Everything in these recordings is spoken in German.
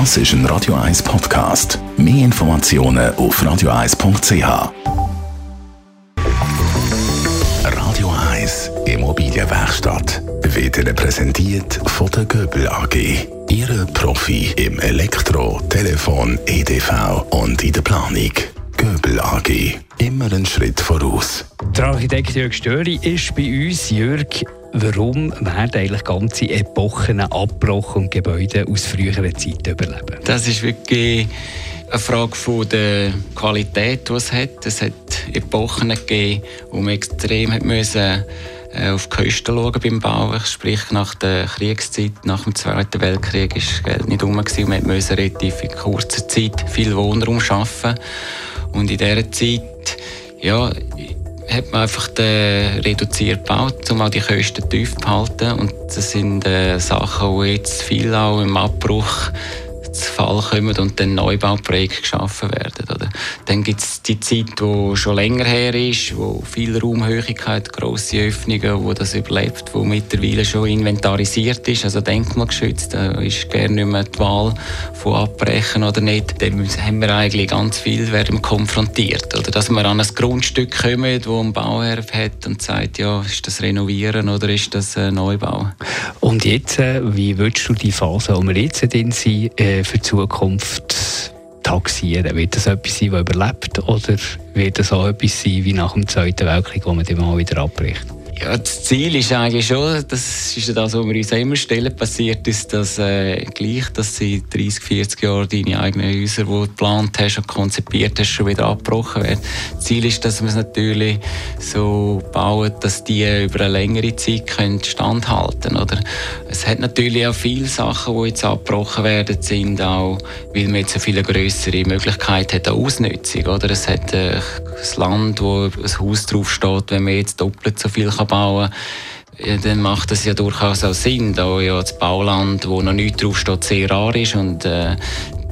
Das ist ein Radio 1 Podcast. Mehr Informationen auf radio1.ch. Radio 1 Immobilienwerkstatt wird Ihnen präsentiert von der Göbel AG. Ihre Profi im Elektro, Telefon, EDV und in der Planung. Göbel AG. Immer einen Schritt voraus. Der Architekt Jörg Störi ist bei uns. Jörg, warum werden eigentlich ganze Epochen abgebrochen und Gebäude aus früheren Zeiten überleben? Das ist wirklich eine Frage von der Qualität, die es hat. Es hat Epochen gegeben, wo man extrem hat müssen äh, auf die Kosten schauen beim Bauen. Sprich, nach der Kriegszeit, nach dem Zweiten Weltkrieg, ist Geld nicht rum gewesen. Man musste relativ in kurzer Zeit viel Wohnraum schaffen. Und in dieser Zeit, ja, hat man einfach den reduziert gebaut, um auch die Kosten tief zu halten. Und das sind äh, Sachen, die jetzt viel auch im Abbruch zu Fall kommen und dann Neubauprojekte geschaffen werden. Oder? Dann gibt es die Zeit, die schon länger her ist, wo viel Raumhöhigkeit, grosse Öffnungen, wo das überlebt, wo mittlerweile schon inventarisiert ist, also denkmalgeschützt. Da ist gerne nicht mehr die Wahl von abbrechen oder nicht. Dann haben wir eigentlich ganz viel werden konfrontiert. Oder dass wir an ein Grundstück kommen, wo ein Bauherr hat und sagt, ja, ist das Renovieren oder ist das äh, Neubau? Und jetzt, äh, wie würdest du die Phase, wo wir jetzt sind, äh, für die Zukunft taxieren? Wird das etwas sein, das überlebt? Oder wird das auch etwas sein wie nach dem Zweiten Weltkrieg, wo man mal wieder abbricht? Das Ziel ist eigentlich schon, das ist das, was wir uns immer stellen, passiert ist, dass äh, gleich, dass sie 30, 40 Jahre deine eigenen Häuser, die du geplant hast und konzipiert hast, schon wieder abgebrochen werden. Das Ziel ist, dass wir es natürlich so bauen, dass die über eine längere Zeit können standhalten oder Es hat natürlich auch viele Sachen, die jetzt abgebrochen werden, sind auch, weil man jetzt eine viel größere Möglichkeit hat an Ausnutzung. Oder? Es hat äh, ein Land, wo ein Haus draufsteht, wenn man jetzt doppelt so viel kann ja, dann macht es ja durchaus auch Sinn, da ja das Bauland, wo noch nichts draufsteht, sehr rar ist und äh,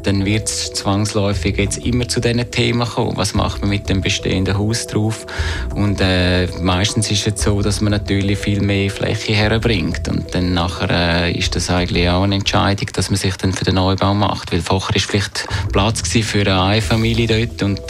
dann wird es zwangsläufig jetzt immer zu diesen Themen kommen. Was macht man mit dem bestehenden Haus drauf? Und äh, meistens ist es so, dass man natürlich viel mehr Fläche herbringt. Und dann nachher äh, ist das eigentlich auch eine Entscheidung, dass man sich dann für den Neubau macht. Weil vorher ist vielleicht Platz für eine Einfamilie dort und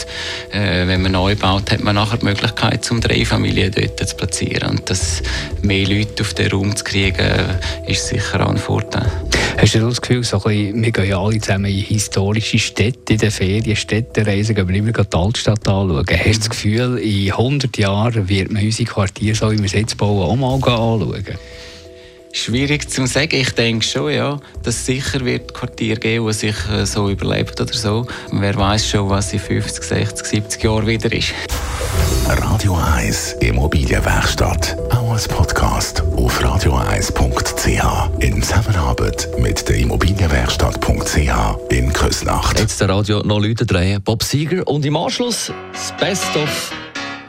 äh, wenn man neu baut, hat man nachher die Möglichkeit, um drei Familien dort zu platzieren. Und das mehr Leute auf den Raum zu kriegen, ist sicher auch ein Vorteil. Hast du das Gefühl, so ein bisschen, wir gehen ja alle zusammen in historische Städte, in den Ferien, Städtereisen, gehen wir immer die Altstadt anschauen. Hast du das Gefühl, in 100 Jahren wird man unsere Quartiere, so wie wir es jetzt bauen, auch mal anschauen? Schwierig zu sagen. Ich denke schon, ja, dass es sicher wird Quartier geben, die sich so überlebt oder so. Wer weiß schon, was in 50, 60, 70 Jahren wieder ist. Radio 1 Immobilienwerkstatt. Als Podcast auf radio1.ch. In Zusammenarbeit mit der Immobilienwerkstatt.ch in Küsnacht. Jetzt der Radio noch Leute drehen. Bob Sieger und im Anschluss das Best of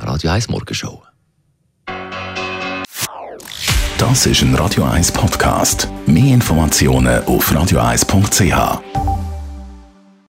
Radio 1 Morgenshow. Das ist ein Radio 1 Podcast. Mehr Informationen auf radio1.ch.